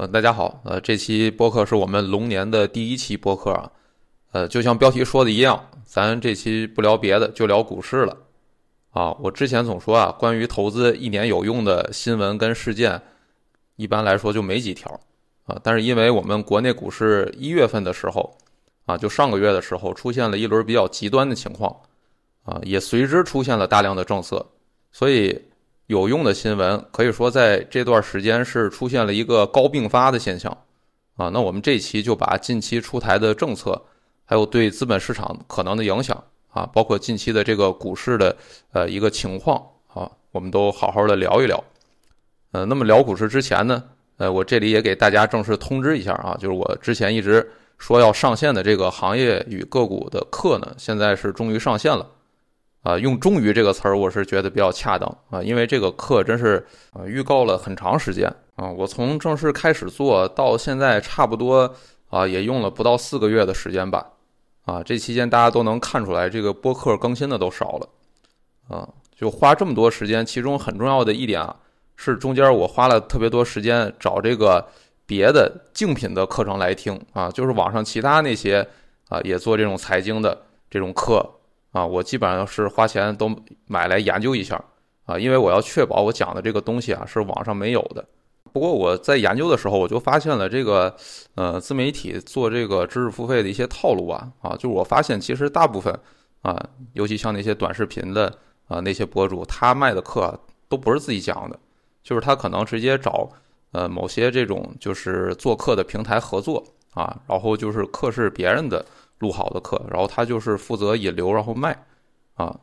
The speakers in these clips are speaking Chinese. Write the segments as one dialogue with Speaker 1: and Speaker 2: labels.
Speaker 1: 呃，大家好，呃，这期播客是我们龙年的第一期播客啊，呃，就像标题说的一样，咱这期不聊别的，就聊股市了啊。我之前总说啊，关于投资一年有用的新闻跟事件，一般来说就没几条啊。但是因为我们国内股市一月份的时候啊，就上个月的时候出现了一轮比较极端的情况啊，也随之出现了大量的政策，所以。有用的新闻可以说在这段时间是出现了一个高并发的现象，啊，那我们这期就把近期出台的政策，还有对资本市场可能的影响啊，包括近期的这个股市的呃一个情况啊，我们都好好的聊一聊。呃，那么聊股市之前呢，呃，我这里也给大家正式通知一下啊，就是我之前一直说要上线的这个行业与个股的课呢，现在是终于上线了。啊，用“终于”这个词儿，我是觉得比较恰当啊，因为这个课真是啊预告了很长时间啊，我从正式开始做到现在，差不多啊也用了不到四个月的时间吧，啊，这期间大家都能看出来，这个播客更新的都少了，啊，就花这么多时间，其中很重要的一点啊，是中间我花了特别多时间找这个别的竞品的课程来听啊，就是网上其他那些啊也做这种财经的这种课。啊，我基本上是花钱都买来研究一下啊，因为我要确保我讲的这个东西啊是网上没有的。不过我在研究的时候，我就发现了这个呃自媒体做这个知识付费的一些套路啊啊，就我发现其实大部分啊，尤其像那些短视频的啊那些博主，他卖的课都不是自己讲的，就是他可能直接找呃某些这种就是做课的平台合作啊，然后就是课是别人的。录好的课，然后他就是负责引流，然后卖，啊，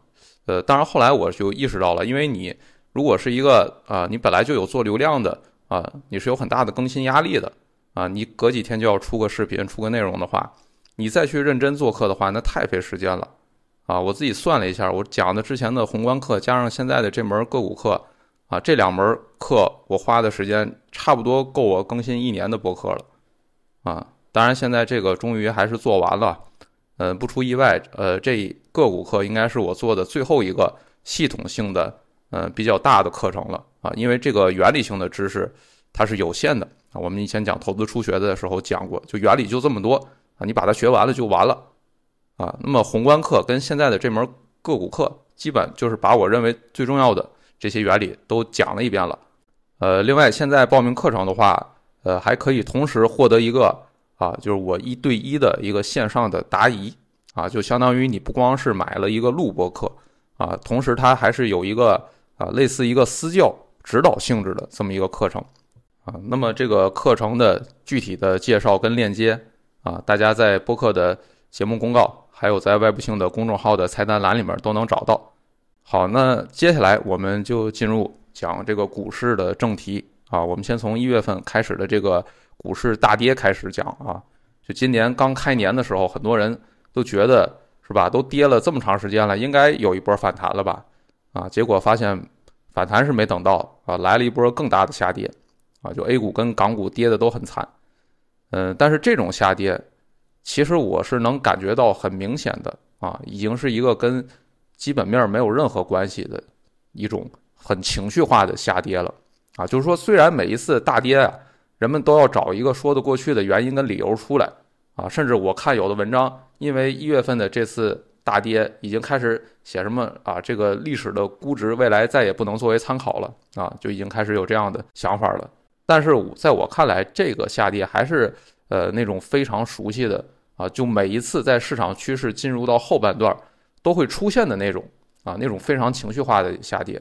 Speaker 1: 呃，当然后来我就意识到了，因为你如果是一个啊，你本来就有做流量的啊，你是有很大的更新压力的啊，你隔几天就要出个视频，出个内容的话，你再去认真做课的话，那太费时间了啊！我自己算了一下，我讲的之前的宏观课加上现在的这门个股课啊，这两门课我花的时间差不多够我更新一年的博客了啊！当然现在这个终于还是做完了。嗯，不出意外，呃，这个股课应该是我做的最后一个系统性的，嗯，比较大的课程了啊。因为这个原理性的知识它是有限的啊。我们以前讲投资初学的时候讲过，就原理就这么多啊，你把它学完了就完了啊。那么宏观课跟现在的这门个股课，基本就是把我认为最重要的这些原理都讲了一遍了。呃，另外现在报名课程的话，呃，还可以同时获得一个。啊，就是我一对一的一个线上的答疑啊，就相当于你不光是买了一个录播课啊，同时它还是有一个啊类似一个私教指导性质的这么一个课程啊。那么这个课程的具体的介绍跟链接啊，大家在播客的节目公告，还有在外部性的公众号的菜单栏里面都能找到。好，那接下来我们就进入讲这个股市的正题啊，我们先从一月份开始的这个。股市大跌开始讲啊，就今年刚开年的时候，很多人都觉得是吧，都跌了这么长时间了，应该有一波反弹了吧？啊，结果发现反弹是没等到啊，来了一波更大的下跌啊，就 A 股跟港股跌的都很惨。嗯，但是这种下跌，其实我是能感觉到很明显的啊，已经是一个跟基本面没有任何关系的一种很情绪化的下跌了啊，就是说虽然每一次大跌啊。人们都要找一个说得过去的原因跟理由出来啊，甚至我看有的文章，因为一月份的这次大跌已经开始写什么啊，这个历史的估值未来再也不能作为参考了啊，就已经开始有这样的想法了。但是在我看来，这个下跌还是呃那种非常熟悉的啊，就每一次在市场趋势进入到后半段都会出现的那种啊，那种非常情绪化的下跌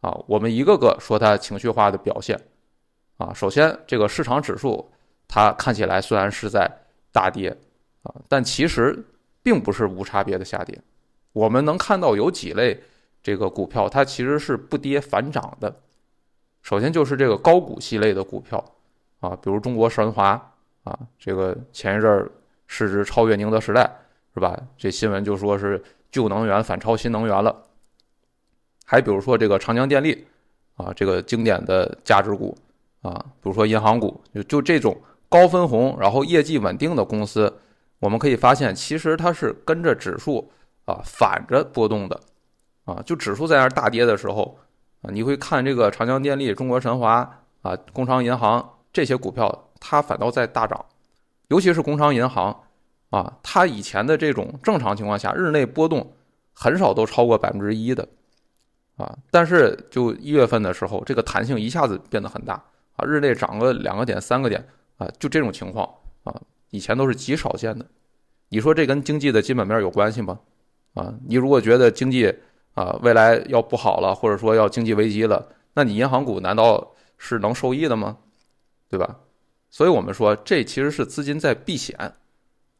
Speaker 1: 啊，我们一个个说它情绪化的表现。啊，首先这个市场指数，它看起来虽然是在大跌，啊，但其实并不是无差别的下跌。我们能看到有几类这个股票，它其实是不跌反涨的。首先就是这个高股息类的股票，啊，比如中国神华，啊，这个前一阵市值超越宁德时代，是吧？这新闻就说是旧能源反超新能源了。还比如说这个长江电力，啊，这个经典的价值股。啊，比如说银行股，就就这种高分红，然后业绩稳定的公司，我们可以发现，其实它是跟着指数啊反着波动的，啊，就指数在那大跌的时候，啊，你会看这个长江电力、中国神华啊、工商银行这些股票它反倒在大涨，尤其是工商银行啊，它以前的这种正常情况下日内波动很少都超过百分之一的。啊，但是就一月份的时候，这个弹性一下子变得很大日内涨个两个点、三个点啊，就这种情况啊，以前都是极少见的。你说这跟经济的基本面有关系吗？啊，你如果觉得经济啊未来要不好了，或者说要经济危机了，那你银行股难道是能受益的吗？对吧？所以我们说这其实是资金在避险，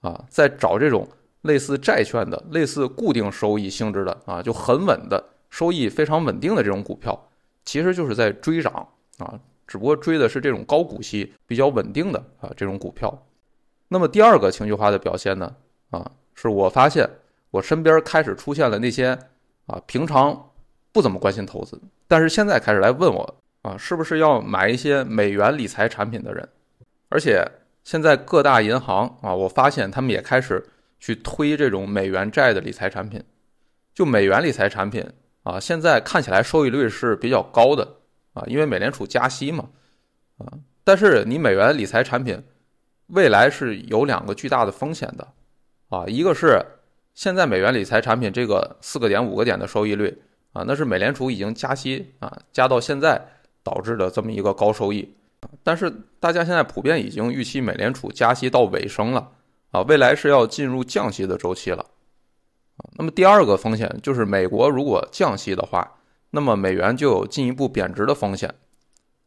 Speaker 1: 啊，在找这种类似债券的、类似固定收益性质的啊，就很稳的收益非常稳定的这种股票，其实就是在追涨啊，只不过追的是这种高股息、比较稳定的啊这种股票。那么第二个情绪化的表现呢，啊，是我发现我身边开始出现了那些啊平常不怎么关心投资，但是现在开始来问我。啊，是不是要买一些美元理财产品的人？而且现在各大银行啊，我发现他们也开始去推这种美元债的理财产品。就美元理财产品啊，现在看起来收益率是比较高的啊，因为美联储加息嘛啊。但是你美元理财产品未来是有两个巨大的风险的啊，一个是现在美元理财产品这个四个点五个点的收益率啊，那是美联储已经加息啊，加到现在。导致的这么一个高收益，但是大家现在普遍已经预期美联储加息到尾声了啊，未来是要进入降息的周期了啊。那么第二个风险就是美国如果降息的话，那么美元就有进一步贬值的风险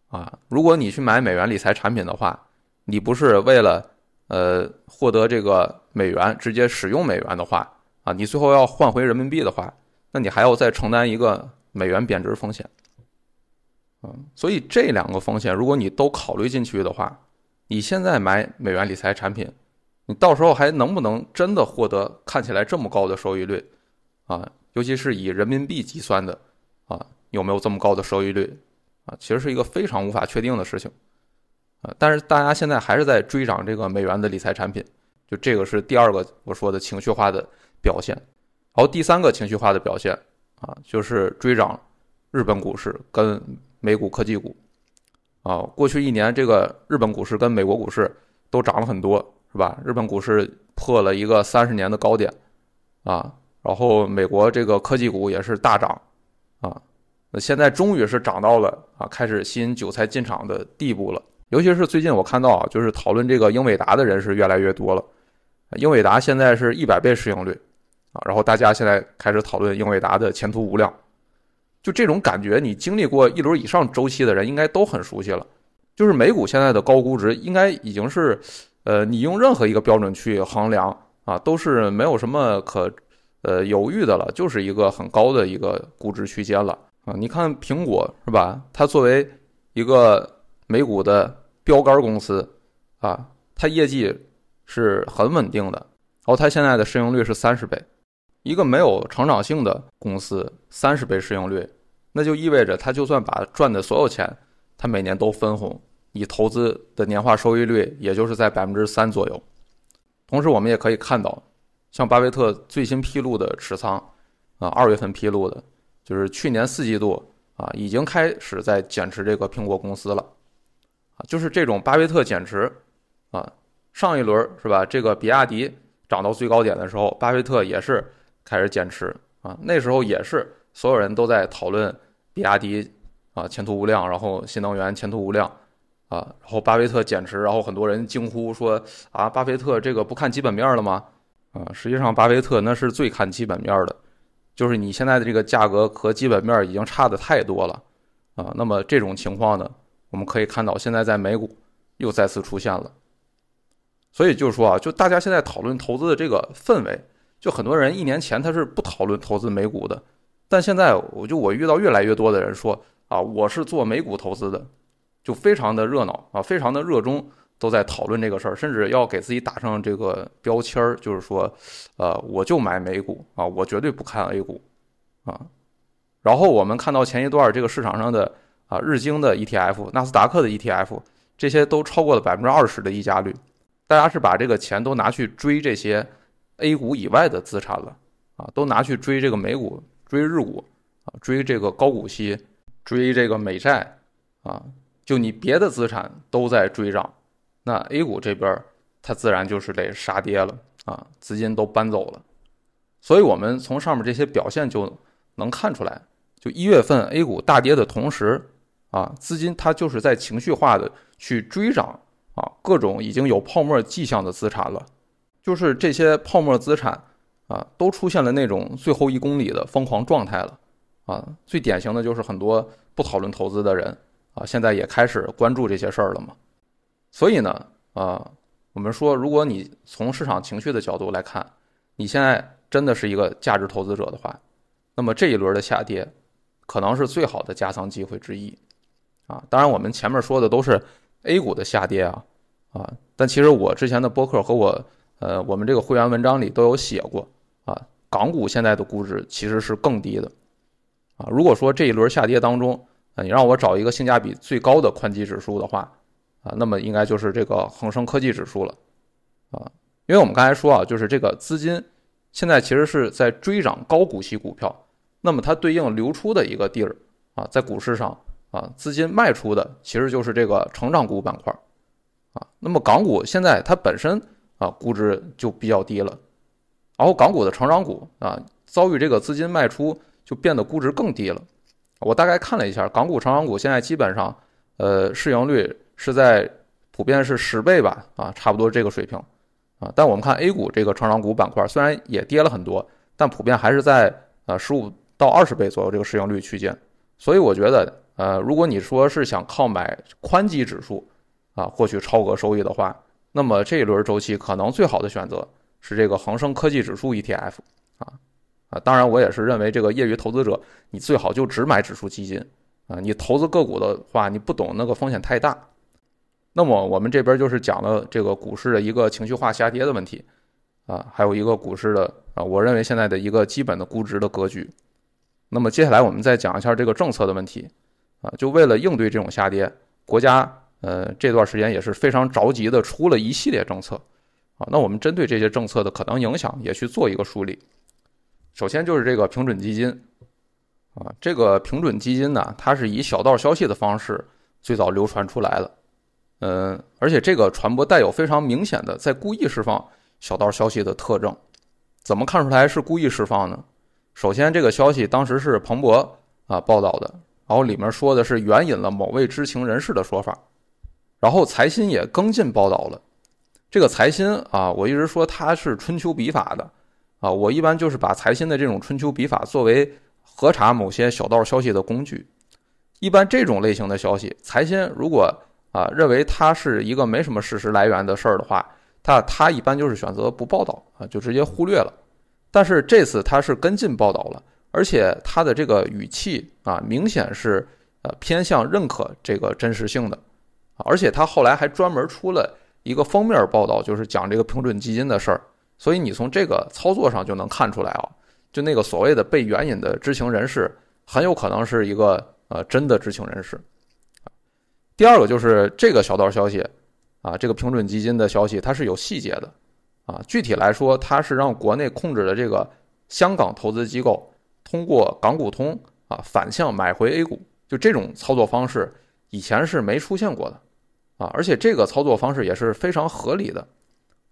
Speaker 1: 啊。如果你去买美元理财产品的话，你不是为了呃获得这个美元直接使用美元的话啊，你最后要换回人民币的话，那你还要再承担一个美元贬值风险。嗯，所以这两个风险，如果你都考虑进去的话，你现在买美元理财产品，你到时候还能不能真的获得看起来这么高的收益率啊？尤其是以人民币计算的啊，有没有这么高的收益率啊？其实是一个非常无法确定的事情啊。但是大家现在还是在追涨这个美元的理财产品，就这个是第二个我说的情绪化的表现。然后第三个情绪化的表现啊，就是追涨日本股市跟。美股科技股，啊，过去一年这个日本股市跟美国股市都涨了很多，是吧？日本股市破了一个三十年的高点，啊，然后美国这个科技股也是大涨，啊，那现在终于是涨到了啊，开始吸引韭菜进场的地步了。尤其是最近我看到啊，就是讨论这个英伟达的人是越来越多了。英伟达现在是一百倍市盈率，啊，然后大家现在开始讨论英伟达的前途无量。就这种感觉，你经历过一轮以上周期的人应该都很熟悉了。就是美股现在的高估值，应该已经是，呃，你用任何一个标准去衡量啊，都是没有什么可，呃，犹豫的了，就是一个很高的一个估值区间了啊。你看苹果是吧？它作为一个美股的标杆公司啊，它业绩是很稳定的，然后它现在的市盈率是三十倍。一个没有成长性的公司，三十倍市盈率，那就意味着它就算把赚的所有钱，它每年都分红，你投资的年化收益率也就是在百分之三左右。同时，我们也可以看到，像巴菲特最新披露的持仓，啊，二月份披露的，就是去年四季度啊，已经开始在减持这个苹果公司了，啊，就是这种巴菲特减持，啊，上一轮是吧？这个比亚迪涨到最高点的时候，巴菲特也是。开始减持啊，那时候也是所有人都在讨论比亚迪啊前途无量，然后新能源前途无量啊，然后巴菲特减持，然后很多人惊呼说啊，巴菲特这个不看基本面了吗？啊，实际上巴菲特那是最看基本面的，就是你现在的这个价格和基本面已经差的太多了啊。那么这种情况呢，我们可以看到现在在美股又再次出现了，所以就是说啊，就大家现在讨论投资的这个氛围。就很多人一年前他是不讨论投资美股的，但现在我就我遇到越来越多的人说啊，我是做美股投资的，就非常的热闹啊，非常的热衷，都在讨论这个事儿，甚至要给自己打上这个标签儿，就是说，呃，我就买美股啊，我绝对不看 A 股啊。然后我们看到前一段这个市场上的啊日经的 ETF、纳斯达克的 ETF，这些都超过了百分之二十的溢价率，大家是把这个钱都拿去追这些。A 股以外的资产了，啊，都拿去追这个美股、追日股，啊，追这个高股息、追这个美债，啊，就你别的资产都在追涨，那 A 股这边它自然就是得杀跌了啊，资金都搬走了。所以我们从上面这些表现就能看出来，就一月份 A 股大跌的同时啊，资金它就是在情绪化的去追涨啊，各种已经有泡沫迹象的资产了，就是这些泡沫资产啊，都出现了那种最后一公里的疯狂状态了啊。最典型的就是很多不讨论投资的人啊，现在也开始关注这些事儿了嘛。所以呢，啊，我们说，如果你从市场情绪的角度来看，你现在。真的是一个价值投资者的话，那么这一轮的下跌，可能是最好的加仓机会之一，啊，当然我们前面说的都是 A 股的下跌啊，啊，但其实我之前的播客和我呃我们这个会员文章里都有写过啊，港股现在的估值其实是更低的，啊，如果说这一轮下跌当中，啊，你让我找一个性价比最高的宽基指数的话，啊，那么应该就是这个恒生科技指数了，啊，因为我们刚才说啊，就是这个资金。现在其实是在追涨高股息股票，那么它对应流出的一个地儿啊，在股市上啊，资金卖出的其实就是这个成长股板块啊。那么港股现在它本身啊估值就比较低了，然后港股的成长股啊遭遇这个资金卖出，就变得估值更低了。我大概看了一下，港股成长股现在基本上呃市盈率是在普遍是十倍吧啊，差不多这个水平。啊，但我们看 A 股这个成长股板块，虽然也跌了很多，但普遍还是在呃十五到二十倍左右这个市盈率区间。所以我觉得，呃，如果你说是想靠买宽基指数啊获取超额收益的话，那么这一轮周期可能最好的选择是这个恒生科技指数 ETF 啊啊。当然，我也是认为这个业余投资者你最好就只买指数基金啊，你投资个股的话，你不懂那个风险太大。那么我们这边就是讲了这个股市的一个情绪化下跌的问题，啊，还有一个股市的啊，我认为现在的一个基本的估值的格局。那么接下来我们再讲一下这个政策的问题，啊，就为了应对这种下跌，国家呃这段时间也是非常着急的出了一系列政策，啊，那我们针对这些政策的可能影响也去做一个梳理。首先就是这个平准基金，啊，这个平准基金呢，它是以小道消息的方式最早流传出来的。嗯，而且这个传播带有非常明显的在故意释放小道消息的特征，怎么看出来是故意释放呢？首先，这个消息当时是彭博啊报道的，然后里面说的是援引了某位知情人士的说法，然后财新也跟进报道了。这个财新啊，我一直说它是春秋笔法的啊，我一般就是把财新的这种春秋笔法作为核查某些小道消息的工具。一般这种类型的消息，财新如果啊，认为它是一个没什么事实来源的事儿的话，他他一般就是选择不报道啊，就直接忽略了。但是这次他是跟进报道了，而且他的这个语气啊，明显是呃偏向认可这个真实性的，而且他后来还专门出了一个封面报道，就是讲这个平准基金的事儿。所以你从这个操作上就能看出来啊，就那个所谓的被援引的知情人士，很有可能是一个呃真的知情人士。第二个就是这个小道消息，啊，这个平准基金的消息它是有细节的，啊，具体来说，它是让国内控制的这个香港投资机构通过港股通啊反向买回 A 股，就这种操作方式以前是没出现过的，啊，而且这个操作方式也是非常合理的，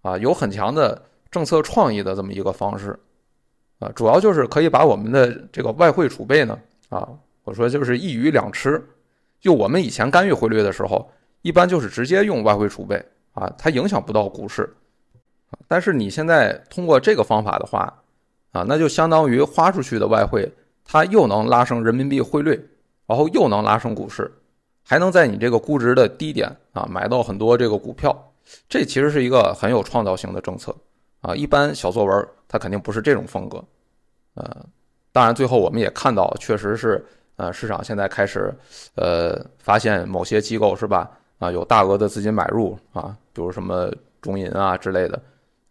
Speaker 1: 啊，有很强的政策创意的这么一个方式，啊，主要就是可以把我们的这个外汇储备呢，啊，我说就是一鱼两吃。就我们以前干预汇率的时候，一般就是直接用外汇储备啊，它影响不到股市。但是你现在通过这个方法的话，啊，那就相当于花出去的外汇，它又能拉升人民币汇率，然后又能拉升股市，还能在你这个估值的低点啊买到很多这个股票。这其实是一个很有创造性的政策啊。一般小作文它肯定不是这种风格。呃，当然最后我们也看到，确实是。呃，市场现在开始，呃，发现某些机构是吧？啊，有大额的资金买入啊，比如什么中银啊之类的，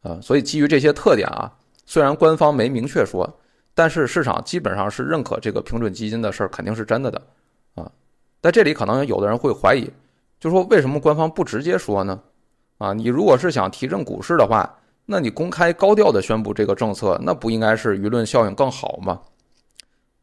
Speaker 1: 啊，所以基于这些特点啊，虽然官方没明确说，但是市场基本上是认可这个平准基金的事儿肯定是真的的，啊，在这里可能有的人会怀疑，就说为什么官方不直接说呢？啊，你如果是想提振股市的话，那你公开高调的宣布这个政策，那不应该是舆论效应更好吗？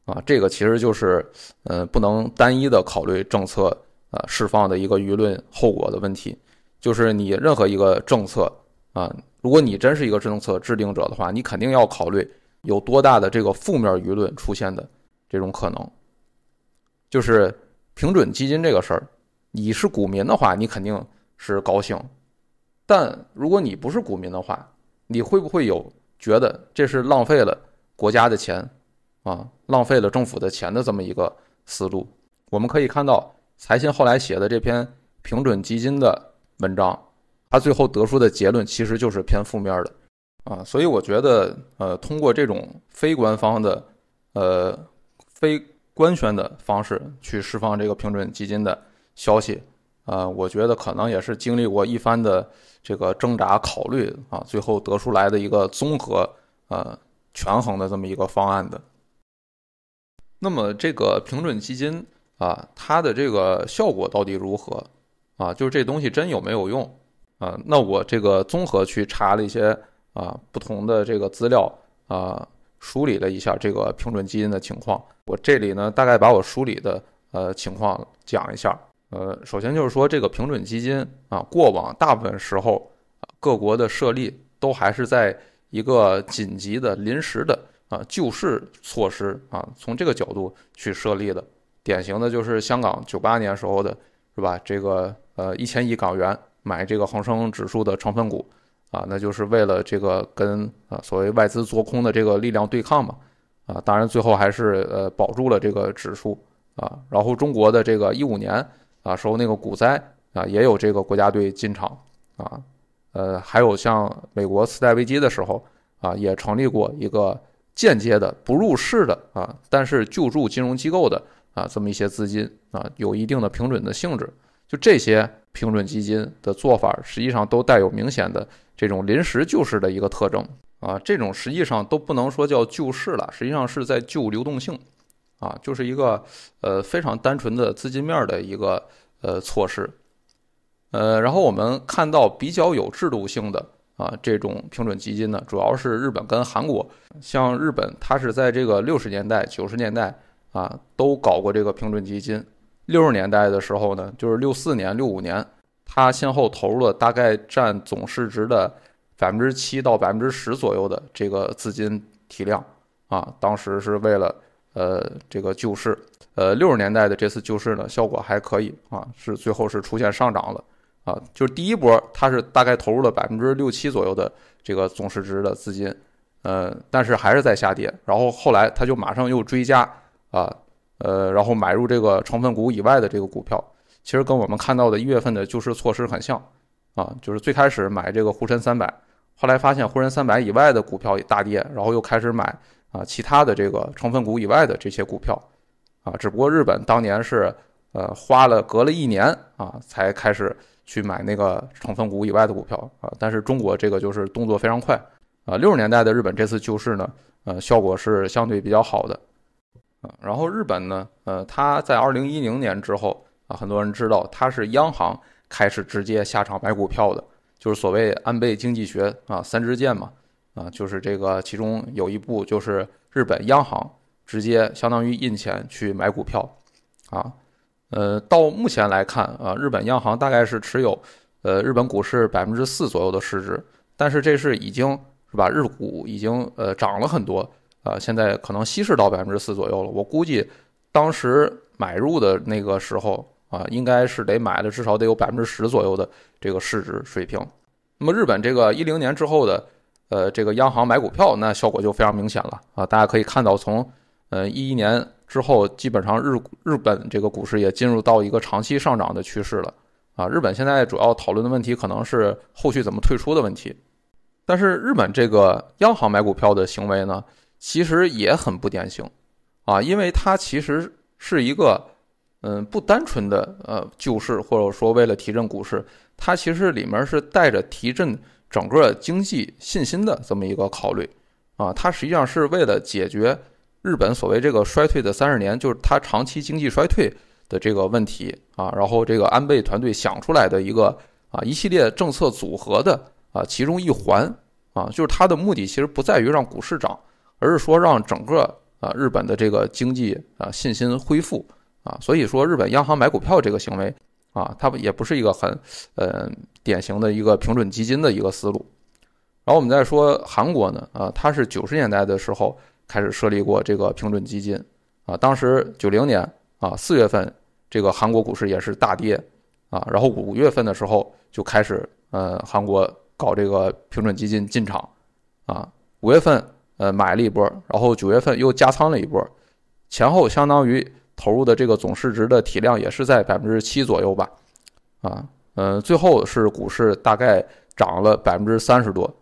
Speaker 1: 啊，这个其实就是，呃，不能单一的考虑政策呃释放的一个舆论后果的问题，就是你任何一个政策啊，如果你真是一个政策制定者的话，你肯定要考虑有多大的这个负面舆论出现的这种可能。就是平准基金这个事儿，你是股民的话，你肯定是高兴；但如果你不是股民的话，你会不会有觉得这是浪费了国家的钱啊，浪费了政府的钱的这么一个思路？我们可以看到，财新后来写的这篇平准基金的文章，他最后得出的结论其实就是偏负面的啊。所以我觉得，呃，通过这种非官方的，呃，非官宣的方式去释放这个平准基金的消息，啊，我觉得可能也是经历过一番的。这个挣扎考虑啊，最后得出来的一个综合呃权衡的这么一个方案的。那么这个平准基金啊，它的这个效果到底如何啊？就是这东西真有没有用啊？那我这个综合去查了一些啊不同的这个资料啊，梳理了一下这个平准基金的情况。我这里呢，大概把我梳理的呃情况讲一下。呃，首先就是说，这个平准基金啊，过往大部分时候，各国的设立都还是在一个紧急的、临时的啊救市措施啊，从这个角度去设立的。典型的就是香港九八年时候的，是吧？这个呃一千亿港元买这个恒生指数的成分股啊，那就是为了这个跟啊所谓外资做空的这个力量对抗嘛。啊，当然最后还是呃保住了这个指数啊。然后中国的这个一五年。啊，时候那个股灾啊，也有这个国家队进场啊，呃，还有像美国次贷危机的时候啊，也成立过一个间接的不入市的啊，但是救助金融机构的啊这么一些资金啊，有一定的平准的性质。就这些平准基金的做法，实际上都带有明显的这种临时救市的一个特征啊，这种实际上都不能说叫救市了，实际上是在救流动性。啊，就是一个呃非常单纯的资金面的一个呃措施，呃，然后我们看到比较有制度性的啊这种平准基金呢，主要是日本跟韩国。像日本，它是在这个六十年代、九十年代啊都搞过这个平准基金。六十年代的时候呢，就是六四年、六五年，它先后投入了大概占总市值的百分之七到百分之十左右的这个资金体量啊，当时是为了。呃，这个救市，呃，六十年代的这次救市呢，效果还可以啊，是最后是出现上涨了啊，就是第一波它是大概投入了百分之六七左右的这个总市值的资金，呃，但是还是在下跌，然后后来它就马上又追加啊，呃，然后买入这个成分股以外的这个股票，其实跟我们看到的一月份的救市措施很像啊，就是最开始买这个沪深三百，后来发现沪深三百以外的股票大跌，然后又开始买。啊，其他的这个成分股以外的这些股票，啊，只不过日本当年是呃花了隔了一年啊才开始去买那个成分股以外的股票啊，但是中国这个就是动作非常快啊。六十年代的日本这次救市呢，呃，效果是相对比较好的啊。然后日本呢，呃，它在二零一零年之后啊，很多人知道它是央行开始直接下场买股票的，就是所谓安倍经济学啊三支箭嘛。啊，就是这个，其中有一步就是日本央行直接相当于印钱去买股票，啊，呃，到目前来看啊，日本央行大概是持有呃日本股市百分之四左右的市值，但是这是已经是吧，日股已经呃涨了很多啊，现在可能稀释到百分之四左右了。我估计当时买入的那个时候啊，应该是得买了至少得有百分之十左右的这个市值水平。那么日本这个一零年之后的。呃，这个央行买股票，那效果就非常明显了啊！大家可以看到，从呃一一年之后，基本上日日本这个股市也进入到一个长期上涨的趋势了啊！日本现在主要讨论的问题可能是后续怎么退出的问题，但是日本这个央行买股票的行为呢，其实也很不典型啊，因为它其实是一个嗯不单纯的呃救市，或者说为了提振股市，它其实里面是带着提振。整个经济信心的这么一个考虑，啊，它实际上是为了解决日本所谓这个衰退的三十年，就是它长期经济衰退的这个问题啊，然后这个安倍团队想出来的一个啊一系列政策组合的啊其中一环啊，就是它的目的其实不在于让股市涨，而是说让整个啊日本的这个经济啊信心恢复啊，所以说日本央行买股票这个行为啊，它也不是一个很呃典型的一个平准基金的一个思路。然后我们再说韩国呢，啊，它是九十年代的时候开始设立过这个平准基金，啊，当时九零年啊四月份，这个韩国股市也是大跌，啊，然后五月份的时候就开始呃韩国搞这个平准基金进场，啊，五月份呃买了一波，然后九月份又加仓了一波，前后相当于投入的这个总市值的体量也是在百分之七左右吧，啊，嗯，最后是股市大概涨了百分之三十多。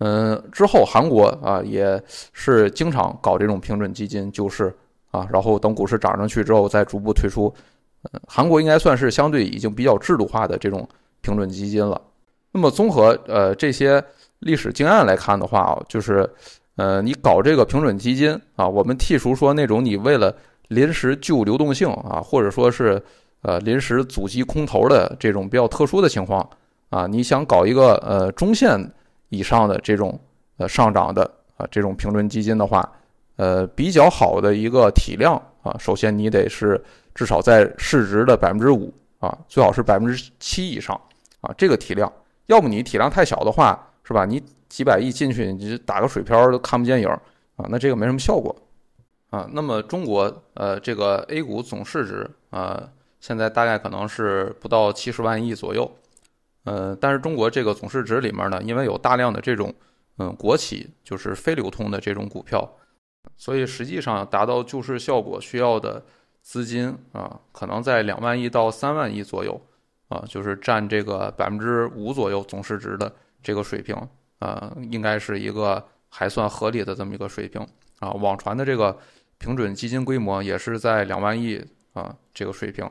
Speaker 1: 嗯，之后韩国啊也是经常搞这种平准基金救市啊，然后等股市涨上去之后再逐步退出。嗯，韩国应该算是相对已经比较制度化的这种平准基金了。那么综合呃这些历史经验来看的话啊，就是呃你搞这个平准基金啊，我们剔除说那种你为了临时救流动性啊，或者说是呃临时阻击空头的这种比较特殊的情况啊，你想搞一个呃中线。以上的这种呃上涨的啊这种平准基金的话，呃比较好的一个体量啊，首先你得是至少在市值的百分之五啊，最好是百分之七以上啊这个体量，要么你体量太小的话，是吧？你几百亿进去，你打个水漂都看不见影啊，那这个没什么效果啊。那么中国呃这个 A 股总市值啊，现在大概可能是不到七十万亿左右。呃，但是中国这个总市值里面呢，因为有大量的这种嗯国企，就是非流通的这种股票，所以实际上达到救市效果需要的资金啊，可能在两万亿到三万亿左右啊，就是占这个百分之五左右总市值的这个水平啊，应该是一个还算合理的这么一个水平啊。网传的这个平准基金规模也是在两万亿啊这个水平。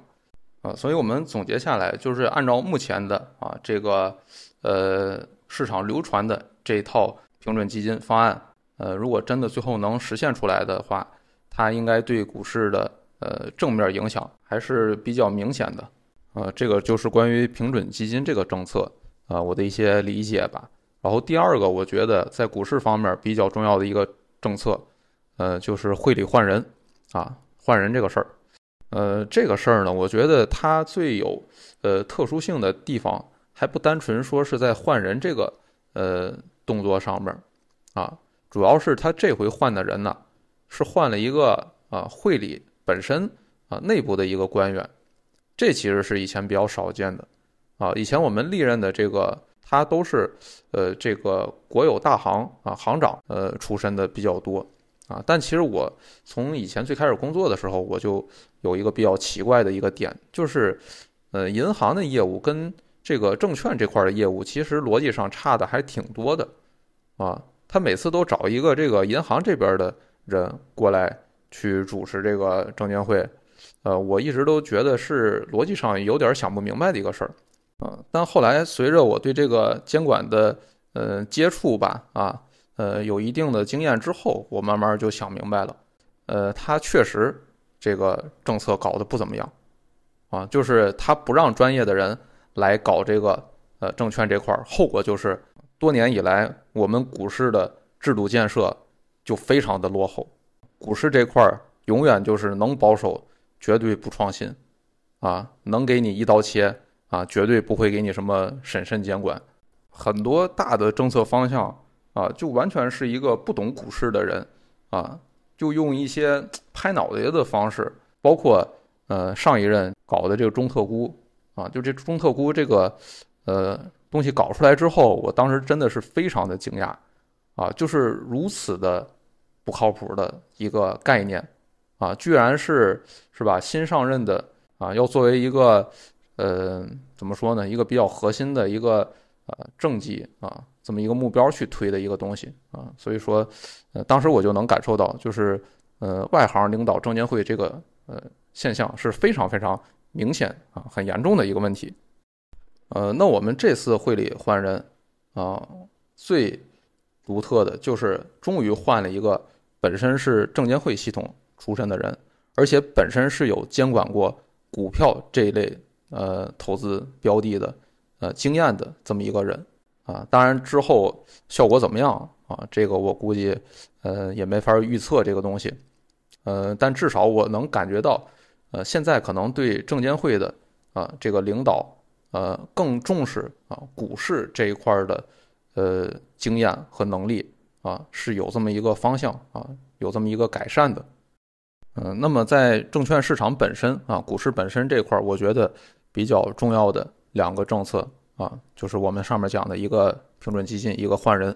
Speaker 1: 所以我们总结下来，就是按照目前的啊这个呃市场流传的这一套平准基金方案，呃，如果真的最后能实现出来的话，它应该对股市的呃正面影响还是比较明显的。呃，这个就是关于平准基金这个政策啊，我的一些理解吧。然后第二个，我觉得在股市方面比较重要的一个政策，呃，就是汇里换人啊，换人这个事儿。呃，这个事儿呢，我觉得它最有呃特殊性的地方，还不单纯说是在换人这个呃动作上面啊，主要是他这回换的人呢，是换了一个啊会里本身啊内部的一个官员，这其实是以前比较少见的。啊，以前我们历任的这个他都是呃这个国有大行啊行长呃出身的比较多。啊，但其实我从以前最开始工作的时候，我就有一个比较奇怪的一个点，就是，呃，银行的业务跟这个证券这块的业务，其实逻辑上差的还挺多的，啊，他每次都找一个这个银行这边的人过来去主持这个证监会，呃，我一直都觉得是逻辑上有点想不明白的一个事儿，啊，但后来随着我对这个监管的呃接触吧，啊。呃，有一定的经验之后，我慢慢就想明白了，呃，他确实这个政策搞得不怎么样，啊，就是他不让专业的人来搞这个呃证券这块儿，后果就是多年以来我们股市的制度建设就非常的落后，股市这块儿永远就是能保守，绝对不创新，啊，能给你一刀切啊，绝对不会给你什么审慎监管，很多大的政策方向。啊，就完全是一个不懂股市的人，啊，就用一些拍脑袋的方式，包括呃上一任搞的这个中特估，啊，就这中特估这个呃东西搞出来之后，我当时真的是非常的惊讶，啊，就是如此的不靠谱的一个概念，啊，居然是是吧？新上任的啊，要作为一个呃怎么说呢？一个比较核心的一个呃政绩啊。这么一个目标去推的一个东西啊，所以说，呃，当时我就能感受到，就是呃，外行领导证监会这个呃现象是非常非常明显啊，很严重的一个问题。呃，那我们这次会里换人啊，最独特的就是终于换了一个本身是证监会系统出身的人，而且本身是有监管过股票这一类呃投资标的的呃经验的这么一个人。啊，当然之后效果怎么样啊？这个我估计，呃，也没法预测这个东西，呃，但至少我能感觉到，呃，现在可能对证监会的啊这个领导呃更重视啊股市这一块的呃经验和能力啊是有这么一个方向啊有这么一个改善的。嗯，那么在证券市场本身啊股市本身这块，我觉得比较重要的两个政策啊就是我们上面讲的一个平准基金，一个换人。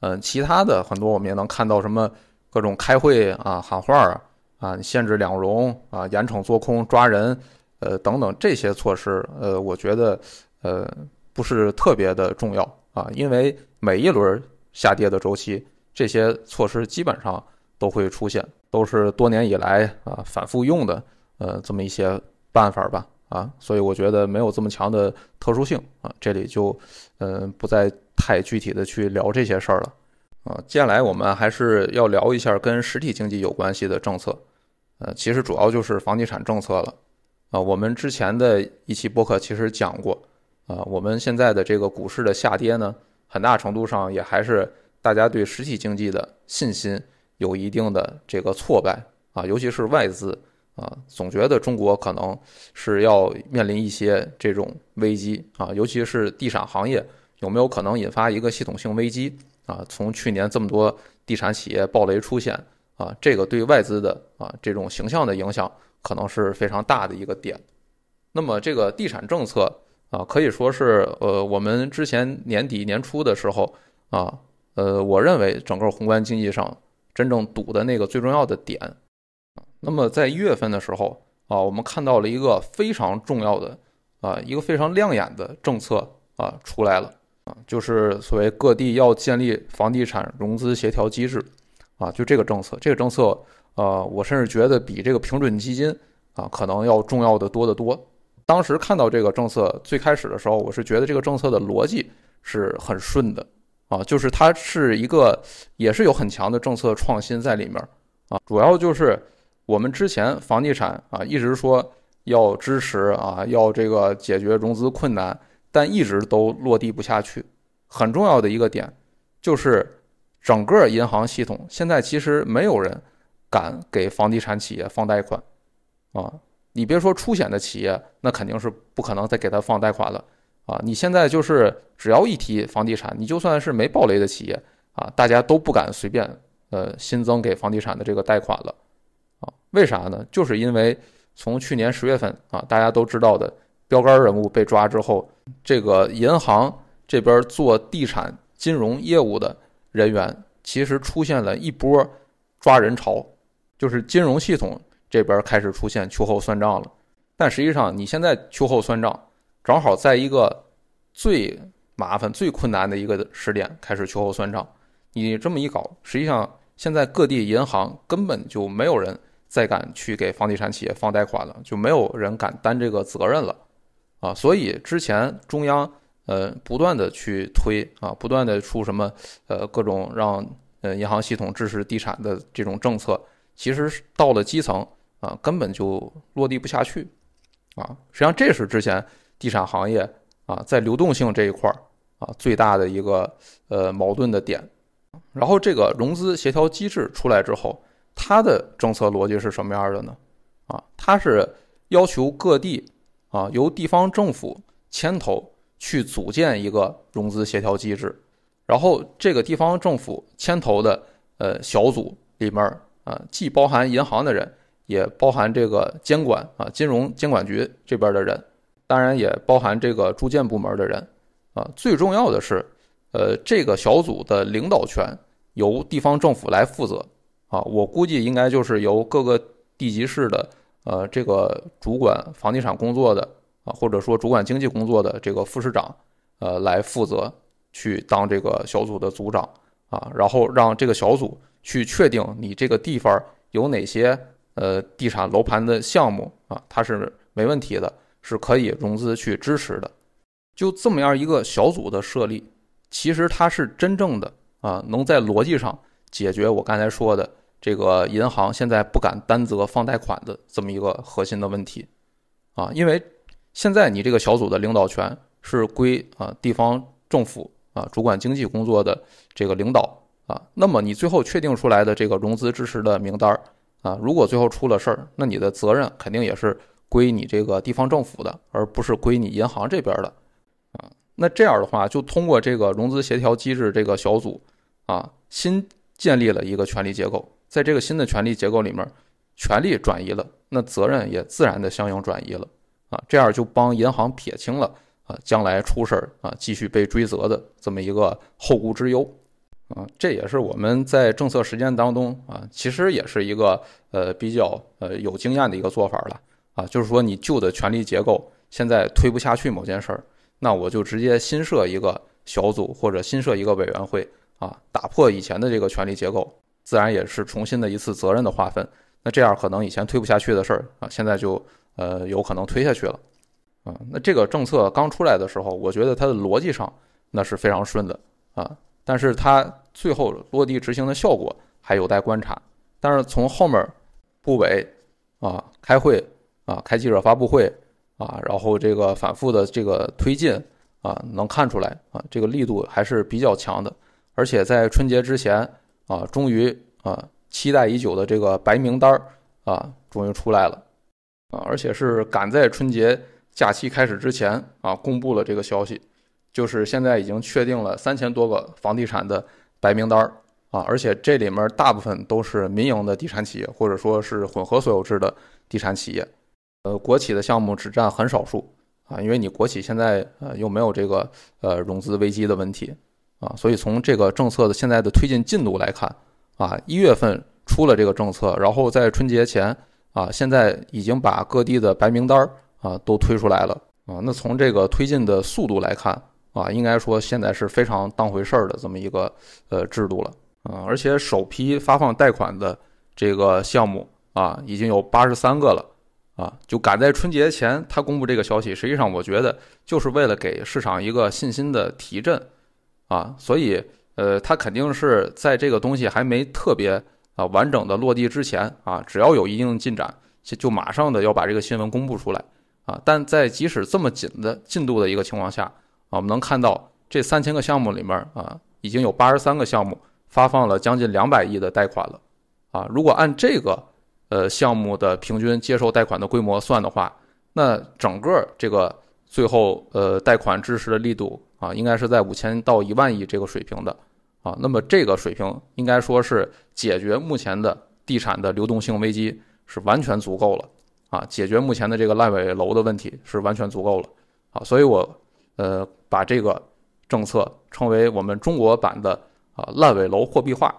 Speaker 1: 嗯，其他的很多我们也能看到什么各种开会啊、喊话啊、啊限制两融啊、严惩做空、抓人，呃等等这些措施，呃，我觉得呃不是特别的重要啊，因为每一轮下跌的周期，这些措施基本上都会出现，都是多年以来啊反复用的呃这么一些办法吧啊，所以我觉得没有这么强的特殊性啊，这里就嗯不再。太具体的去聊这些事儿了，啊，接下来我们还是要聊一下跟实体经济有关系的政策，呃，其实主要就是房地产政策了，啊，我们之前的一期播客其实讲过，啊，我们现在的这个股市的下跌呢，很大程度上也还是大家对实体经济的信心有一定的这个挫败，啊，尤其是外资，啊，总觉得中国可能是要面临一些这种危机，啊，尤其是地产行业。有没有可能引发一个系统性危机啊？从去年这么多地产企业暴雷出现啊，这个对外资的啊这种形象的影响可能是非常大的一个点。那么这个地产政策啊，可以说是呃我们之前年底年初的时候啊，呃我认为整个宏观经济上真正堵的那个最重要的点。那么在一月份的时候啊，我们看到了一个非常重要的啊一个非常亮眼的政策啊出来了。啊，就是所谓各地要建立房地产融资协调机制，啊，就这个政策，这个政策，呃，我甚至觉得比这个平准基金啊可能要重要的多得多。当时看到这个政策最开始的时候，我是觉得这个政策的逻辑是很顺的，啊，就是它是一个也是有很强的政策创新在里面，啊，主要就是我们之前房地产啊一直说要支持啊，要这个解决融资困难。但一直都落地不下去，很重要的一个点就是，整个银行系统现在其实没有人敢给房地产企业放贷款，啊，你别说出险的企业，那肯定是不可能再给他放贷款了，啊，你现在就是只要一提房地产，你就算是没暴雷的企业，啊，大家都不敢随便呃新增给房地产的这个贷款了，为啥呢？就是因为从去年十月份啊，大家都知道的。标杆人物被抓之后，这个银行这边做地产金融业务的人员，其实出现了一波抓人潮，就是金融系统这边开始出现秋后算账了。但实际上，你现在秋后算账，正好在一个最麻烦、最困难的一个时点开始秋后算账。你这么一搞，实际上现在各地银行根本就没有人再敢去给房地产企业放贷款了，就没有人敢担这个责任了。啊，所以之前中央呃不断的去推啊，不断的出什么呃各种让呃银行系统支持地产的这种政策，其实到了基层啊根本就落地不下去啊。实际上这是之前地产行业啊在流动性这一块儿啊最大的一个呃矛盾的点。然后这个融资协调机制出来之后，它的政策逻辑是什么样的呢？啊，它是要求各地。啊，由地方政府牵头去组建一个融资协调机制，然后这个地方政府牵头的呃小组里面啊，既包含银行的人，也包含这个监管啊金融监管局这边的人，当然也包含这个住建部门的人啊。最重要的是，呃，这个小组的领导权由地方政府来负责啊。我估计应该就是由各个地级市的。呃，这个主管房地产工作的啊，或者说主管经济工作的这个副市长，呃，来负责去当这个小组的组长啊，然后让这个小组去确定你这个地方有哪些呃地产楼盘的项目啊，它是没问题的，是可以融资去支持的。就这么样一个小组的设立，其实它是真正的啊，能在逻辑上解决我刚才说的。这个银行现在不敢担责放贷款的这么一个核心的问题，啊，因为现在你这个小组的领导权是归啊地方政府啊主管经济工作的这个领导啊，那么你最后确定出来的这个融资支持的名单啊，如果最后出了事儿，那你的责任肯定也是归你这个地方政府的，而不是归你银行这边的啊。那这样的话，就通过这个融资协调机制这个小组啊，新建立了一个权力结构，在这个新的权力结构里面，权力转移了，那责任也自然的相应转移了啊，这样就帮银行撇清了啊，将来出事儿啊，继续被追责的这么一个后顾之忧。啊，这也是我们在政策实践当中啊，其实也是一个呃比较呃有经验的一个做法了啊，就是说你旧的权力结构现在推不下去某件事儿，那我就直接新设一个小组或者新设一个委员会啊，打破以前的这个权力结构，自然也是重新的一次责任的划分。那这样可能以前推不下去的事儿啊，现在就呃有可能推下去了啊。那这个政策刚出来的时候，我觉得它的逻辑上那是非常顺的啊。但是它最后落地执行的效果还有待观察。但是从后面部委啊开会啊开记者发布会啊，然后这个反复的这个推进啊，能看出来啊，这个力度还是比较强的。而且在春节之前啊，终于啊期待已久的这个白名单啊，终于出来了啊，而且是赶在春节假期开始之前啊，公布了这个消息。就是现在已经确定了三千多个房地产的白名单儿啊，而且这里面大部分都是民营的地产企业，或者说是混合所有制的地产企业，呃，国企的项目只占很少数啊，因为你国企现在呃又没有这个呃融资危机的问题啊，所以从这个政策的现在的推进进度来看啊，一月份出了这个政策，然后在春节前啊，现在已经把各地的白名单啊都推出来了啊，那从这个推进的速度来看。啊，应该说现在是非常当回事儿的这么一个呃制度了，嗯，而且首批发放贷款的这个项目啊，已经有八十三个了，啊，就赶在春节前他公布这个消息，实际上我觉得就是为了给市场一个信心的提振，啊，所以呃，他肯定是在这个东西还没特别啊完整的落地之前啊，只要有一定进展，就就马上的要把这个新闻公布出来，啊，但在即使这么紧的进度的一个情况下。啊，我们能看到这三千个项目里面啊，已经有八十三个项目发放了将近两百亿的贷款了，啊，如果按这个呃项目的平均接受贷款的规模算的话，那整个这个最后呃贷款支持的力度啊，应该是在五千到一万亿这个水平的，啊，那么这个水平应该说是解决目前的地产的流动性危机是完全足够了，啊，解决目前的这个烂尾楼的问题是完全足够了，啊，所以我呃。把这个政策称为我们中国版的啊烂尾楼货币化，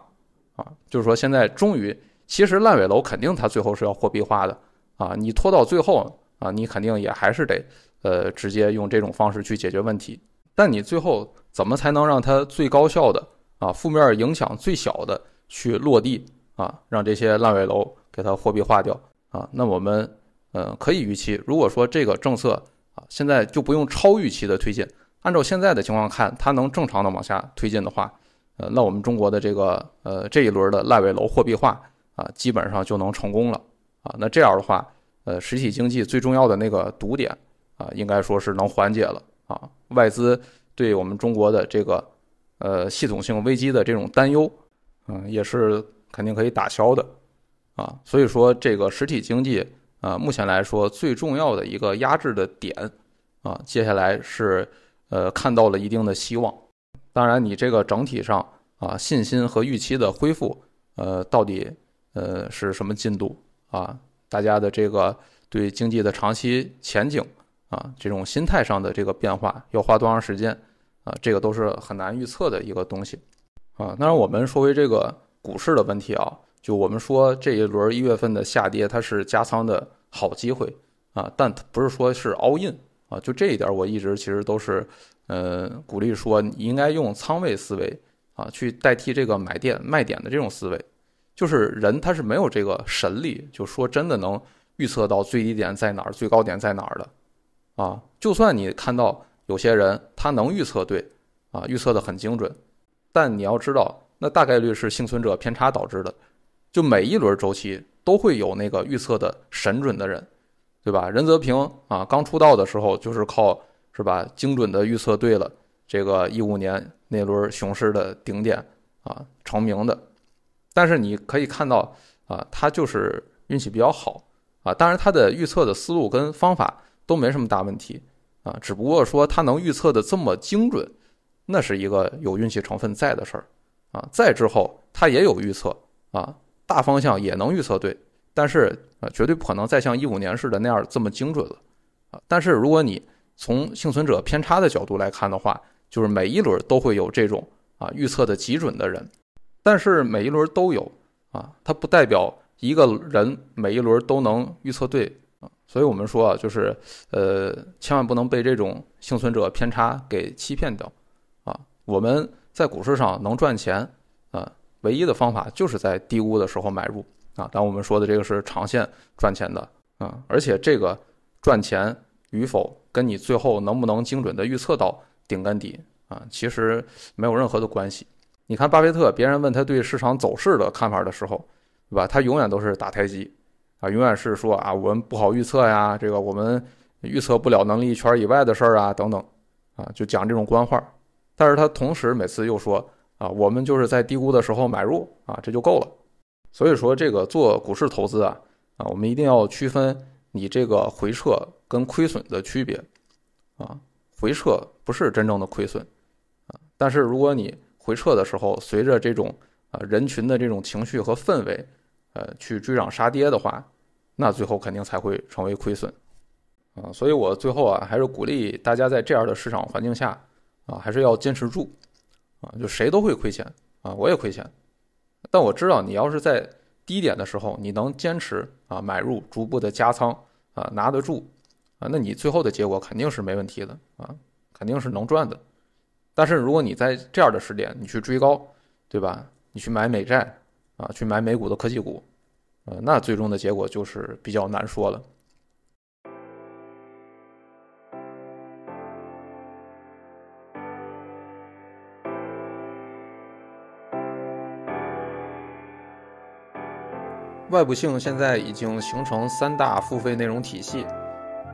Speaker 1: 啊，就是说现在终于，其实烂尾楼肯定它最后是要货币化的啊，你拖到最后啊，你肯定也还是得呃直接用这种方式去解决问题，但你最后怎么才能让它最高效的啊负面影响最小的去落地啊，让这些烂尾楼给它货币化掉啊？那我们嗯可以预期，如果说这个政策啊现在就不用超预期的推进。按照现在的情况看，它能正常的往下推进的话，呃，那我们中国的这个呃这一轮的烂尾楼货币化啊，基本上就能成功了啊。那这样的话，呃，实体经济最重要的那个堵点啊，应该说是能缓解了啊。外资对我们中国的这个呃系统性危机的这种担忧，嗯，也是肯定可以打消的啊。所以说，这个实体经济啊，目前来说最重要的一个压制的点啊，接下来是。呃，看到了一定的希望。当然，你这个整体上啊，信心和预期的恢复，呃，到底呃是什么进度啊？大家的这个对经济的长期前景啊，这种心态上的这个变化，要花多长时间啊？这个都是很难预测的一个东西啊。当然，我们说回这个股市的问题啊，就我们说这一轮一月份的下跌，它是加仓的好机会啊，但不是说是 all in。啊，就这一点，我一直其实都是，呃，鼓励说你应该用仓位思维啊，去代替这个买点卖点的这种思维。就是人他是没有这个神力，就说真的能预测到最低点在哪儿，最高点在哪儿的。啊，就算你看到有些人他能预测对，啊，预测的很精准，但你要知道，那大概率是幸存者偏差导致的。就每一轮周期都会有那个预测的神准的人。对吧？任泽平啊，刚出道的时候就是靠是吧，精准的预测对了这个一五年那轮熊市的顶点啊成名的。但是你可以看到啊，他就是运气比较好啊。当然，他的预测的思路跟方法都没什么大问题啊，只不过说它能预测的这么精准，那是一个有运气成分在的事儿啊。再之后，它也有预测啊，大方向也能预测对，但是啊，绝对不可能再像一五年似的那样这么精准了啊。但是如果你从幸存者偏差的角度来看的话，就是每一轮都会有这种啊预测的极准的人，但是每一轮都有啊，它不代表一个人每一轮都能预测对。所以我们说啊，就是呃，千万不能被这种幸存者偏差给欺骗掉啊。我们在股市上能赚钱啊，唯一的方法就是在低估的时候买入啊。但我们说的这个是长线赚钱的啊，而且这个赚钱与否。跟你最后能不能精准的预测到顶跟底啊，其实没有任何的关系。你看巴菲特，别人问他对市场走势的看法的时候，对吧？他永远都是打太极啊，永远是说啊，我们不好预测呀，这个我们预测不了能力圈以外的事儿啊，等等啊，就讲这种官话。但是他同时每次又说啊，我们就是在低估的时候买入啊，这就够了。所以说，这个做股市投资啊，啊，我们一定要区分你这个回撤。跟亏损的区别，啊，回撤不是真正的亏损，啊，但是如果你回撤的时候，随着这种啊人群的这种情绪和氛围，呃，去追涨杀跌的话，那最后肯定才会成为亏损，啊，所以我最后啊还是鼓励大家在这样的市场环境下，啊，还是要坚持住，啊，就谁都会亏钱，啊，我也亏钱，但我知道你要是在低点的时候，你能坚持啊买入，逐步的加仓，啊，拿得住。啊，那你最后的结果肯定是没问题的啊，肯定是能赚的。但是如果你在这样的时点你去追高，对吧？你去买美债啊，去买美股的科技股，呃，那最终的结果就是比较难说了。外部性现在已经形成三大付费内容体系。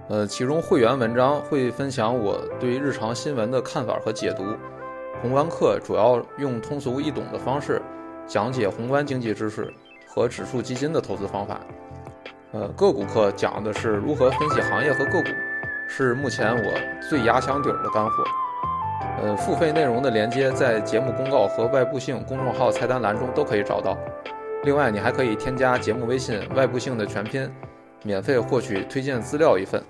Speaker 1: 呃，其中会员文章会分享我对日常新闻的看法和解读，宏观课主要用通俗易懂的方式讲解宏观经济知识和指数基金的投资方法。呃，个股课讲的是如何分析行业和个股，是目前我最压箱底儿的干货。呃，付费内容的连接在节目公告和外部性公众号菜单栏中都可以找到。另外，你还可以添加节目微信“外部性”的全拼，免费获取推荐资料一份。